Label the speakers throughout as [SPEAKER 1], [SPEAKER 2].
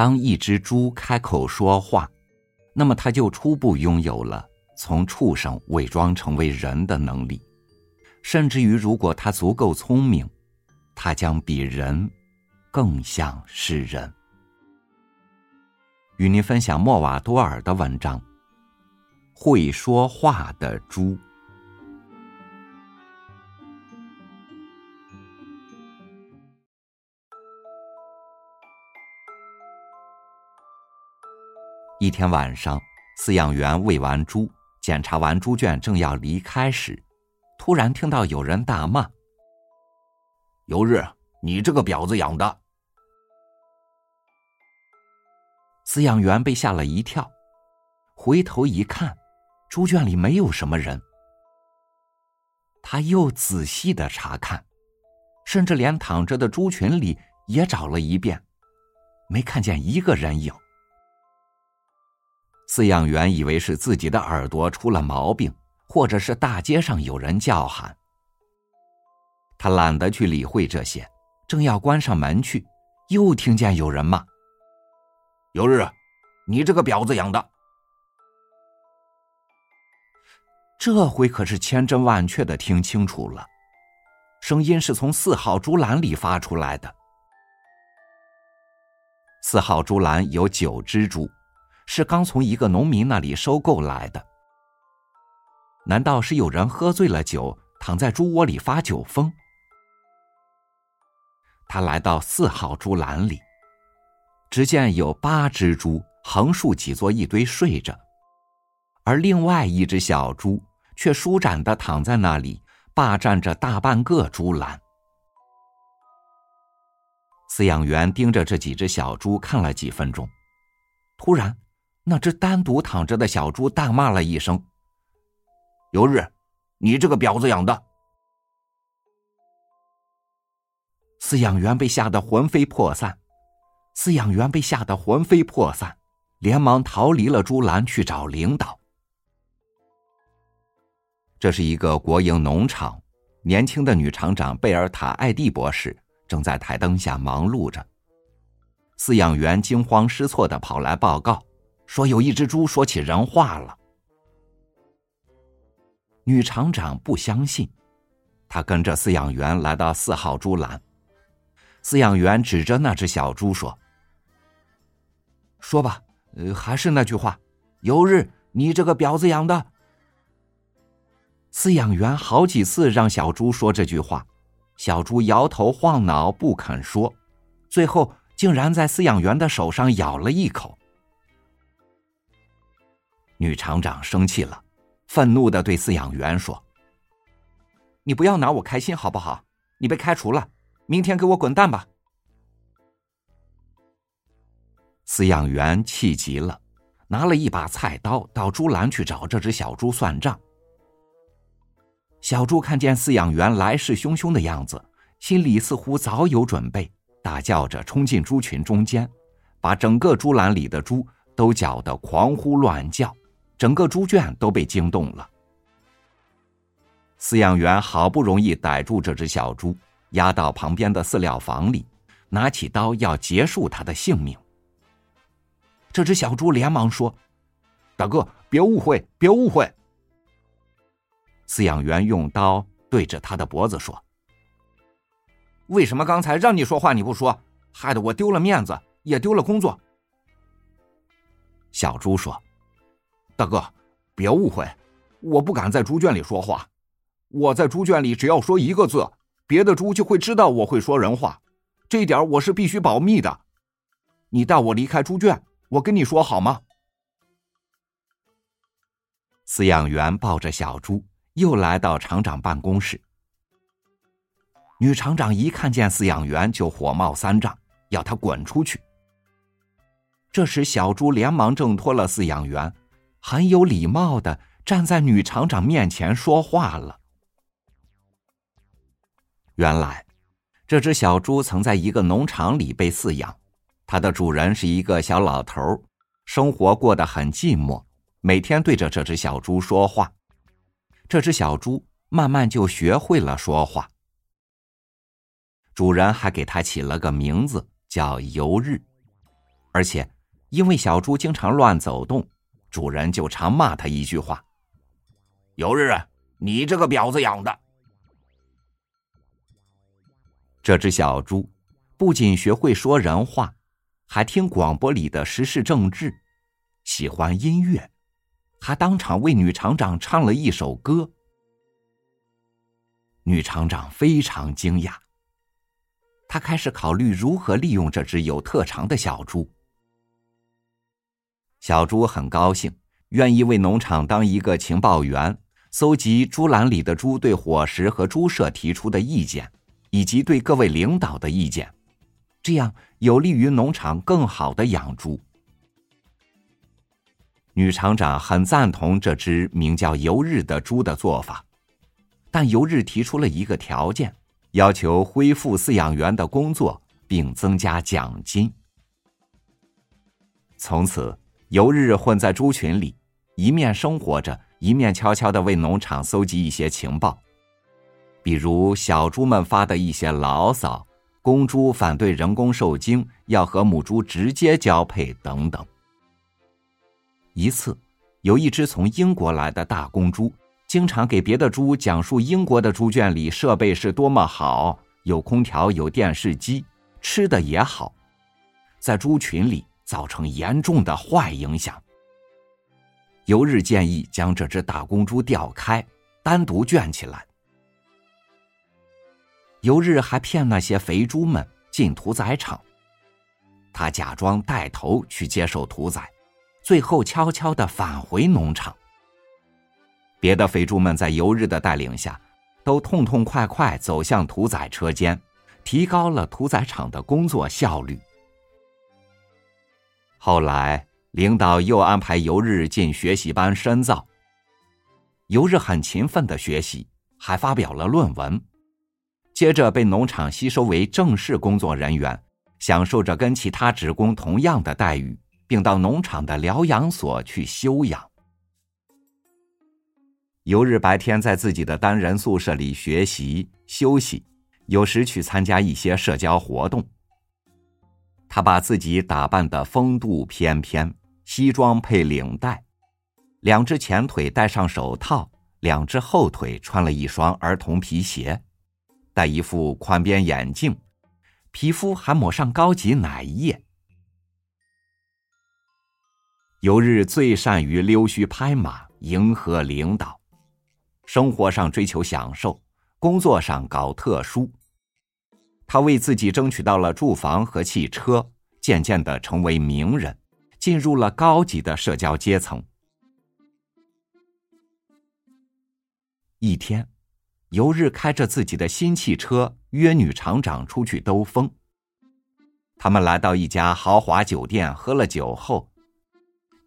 [SPEAKER 1] 当一只猪开口说话，那么它就初步拥有了从畜生伪装成为人的能力。甚至于，如果它足够聪明，它将比人更像是人。与您分享莫瓦多尔的文章《会说话的猪》。一天晚上，饲养员喂完猪，检查完猪圈，正要离开时，突然听到有人大骂：“
[SPEAKER 2] 尤日，你这个婊子养的！”
[SPEAKER 1] 饲养员被吓了一跳，回头一看，猪圈里没有什么人。他又仔细的查看，甚至连躺着的猪群里也找了一遍，没看见一个人影。饲养员以为是自己的耳朵出了毛病，或者是大街上有人叫喊。他懒得去理会这些，正要关上门去，又听见有人骂：“
[SPEAKER 2] 尤日，你这个婊子养的！”
[SPEAKER 1] 这回可是千真万确的听清楚了，声音是从四号竹篮里发出来的。四号竹篮有九只猪。是刚从一个农民那里收购来的。难道是有人喝醉了酒，躺在猪窝里发酒疯？他来到四号猪栏里，只见有八只猪横竖挤作一堆睡着，而另外一只小猪却舒展的躺在那里，霸占着大半个猪栏。饲养员盯着这几只小猪看了几分钟，突然。那只单独躺着的小猪大骂了一声：“
[SPEAKER 2] 尤日，你这个婊子养的！”
[SPEAKER 1] 饲养员被吓得魂飞魄散，饲养员被吓得魂飞魄散，连忙逃离了猪栏去找领导。这是一个国营农场，年轻的女厂长贝尔塔·艾蒂博士正在台灯下忙碌着。饲养员惊慌失措的跑来报告。说有一只猪说起人话了。女厂长不相信，她跟着饲养员来到四号猪栏。饲养员指着那只小猪说：“说吧，呃，还是那句话，有日你这个婊子养的。”饲养员好几次让小猪说这句话，小猪摇头晃脑不肯说，最后竟然在饲养员的手上咬了一口。女厂长生气了，愤怒的对饲养员说：“你不要拿我开心好不好？你被开除了，明天给我滚蛋吧！”饲养员气急了，拿了一把菜刀到猪栏去找这只小猪算账。小猪看见饲养员来势汹汹的样子，心里似乎早有准备，大叫着冲进猪群中间，把整个猪栏里的猪都搅得狂呼乱叫。整个猪圈都被惊动了。饲养员好不容易逮住这只小猪，押到旁边的饲料房里，拿起刀要结束它的性命。这只小猪连忙说：“大哥，别误会，别误会。”饲养员用刀对着他的脖子说：“为什么刚才让你说话你不说，害得我丢了面子，也丢了工作？”小猪说。大哥，别误会，我不敢在猪圈里说话。我在猪圈里只要说一个字，别的猪就会知道我会说人话，这一点我是必须保密的。你带我离开猪圈，我跟你说好吗？饲养员抱着小猪又来到厂长办公室。女厂长一看见饲养员就火冒三丈，要他滚出去。这时，小猪连忙挣脱了饲养员。很有礼貌的站在女厂长面前说话了。原来，这只小猪曾在一个农场里被饲养，它的主人是一个小老头，生活过得很寂寞，每天对着这只小猪说话。这只小猪慢慢就学会了说话。主人还给它起了个名字，叫尤日。而且因为小猪经常乱走动，主人就常骂他一句话：“
[SPEAKER 2] 有日，你这个婊子养的。”
[SPEAKER 1] 这只小猪不仅学会说人话，还听广播里的时事政治，喜欢音乐，还当场为女厂长唱了一首歌。女厂长非常惊讶，她开始考虑如何利用这只有特长的小猪。小猪很高兴，愿意为农场当一个情报员，搜集猪栏里的猪对伙食和猪舍提出的意见，以及对各位领导的意见，这样有利于农场更好的养猪。女厂长很赞同这只名叫尤日的猪的做法。但尤日提出了一个条件，要求恢复饲养员的工作，并增加奖金。从此，游日混在猪群里，一面生活着，一面悄悄的为农场搜集一些情报，比如小猪们发的一些牢骚，公猪反对人工受精，要和母猪直接交配等等。一次，有一只从英国来的大公猪。经常给别的猪讲述英国的猪圈里设备是多么好，有空调，有电视机，吃的也好，在猪群里造成严重的坏影响。尤日建议将这只大公猪调开，单独圈起来。尤日还骗那些肥猪们进屠宰场，他假装带头去接受屠宰，最后悄悄的返回农场。别的肥猪们在游日的带领下，都痛痛快快走向屠宰车间，提高了屠宰场的工作效率。后来，领导又安排游日进学习班深造。游日很勤奋的学习，还发表了论文，接着被农场吸收为正式工作人员，享受着跟其他职工同样的待遇，并到农场的疗养所去休养。游日白天在自己的单人宿舍里学习休息，有时去参加一些社交活动。他把自己打扮的风度翩翩，西装配领带，两只前腿戴上手套，两只后腿穿了一双儿童皮鞋，戴一副宽边眼镜，皮肤还抹上高级奶液。游日最善于溜须拍马，迎合领导。生活上追求享受，工作上搞特殊。他为自己争取到了住房和汽车，渐渐的成为名人，进入了高级的社交阶层。一天，尤日开着自己的新汽车约女厂长出去兜风。他们来到一家豪华酒店，喝了酒后，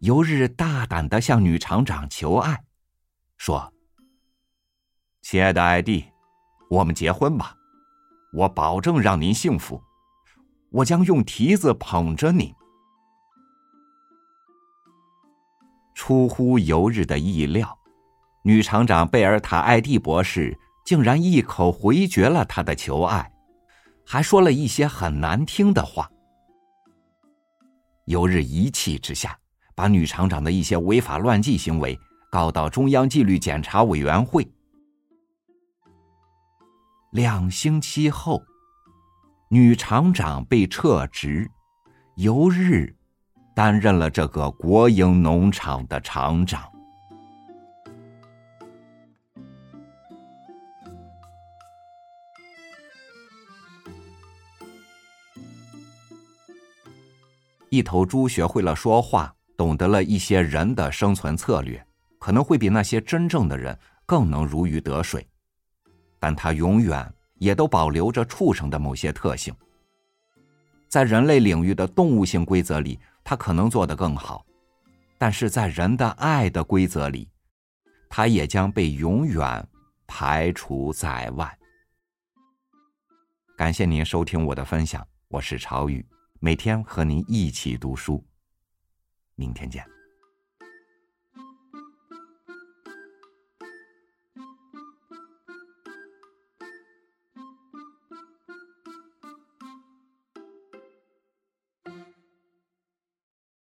[SPEAKER 1] 尤日大胆的向女厂长求爱，说。亲爱的艾蒂，我们结婚吧，我保证让您幸福，我将用蹄子捧着你。出乎尤日的意料，女厂长贝尔塔艾蒂博士竟然一口回绝了他的求爱，还说了一些很难听的话。尤日一气之下，把女厂长的一些违法乱纪行为告到中央纪律检查委员会。两星期后，女厂长被撤职，由日担任了这个国营农场的厂长。一头猪学会了说话，懂得了一些人的生存策略，可能会比那些真正的人更能如鱼得水。但它永远也都保留着畜生的某些特性，在人类领域的动物性规则里，它可能做得更好，但是在人的爱的规则里，它也将被永远排除在外。感谢您收听我的分享，我是朝雨，每天和您一起读书，明天见。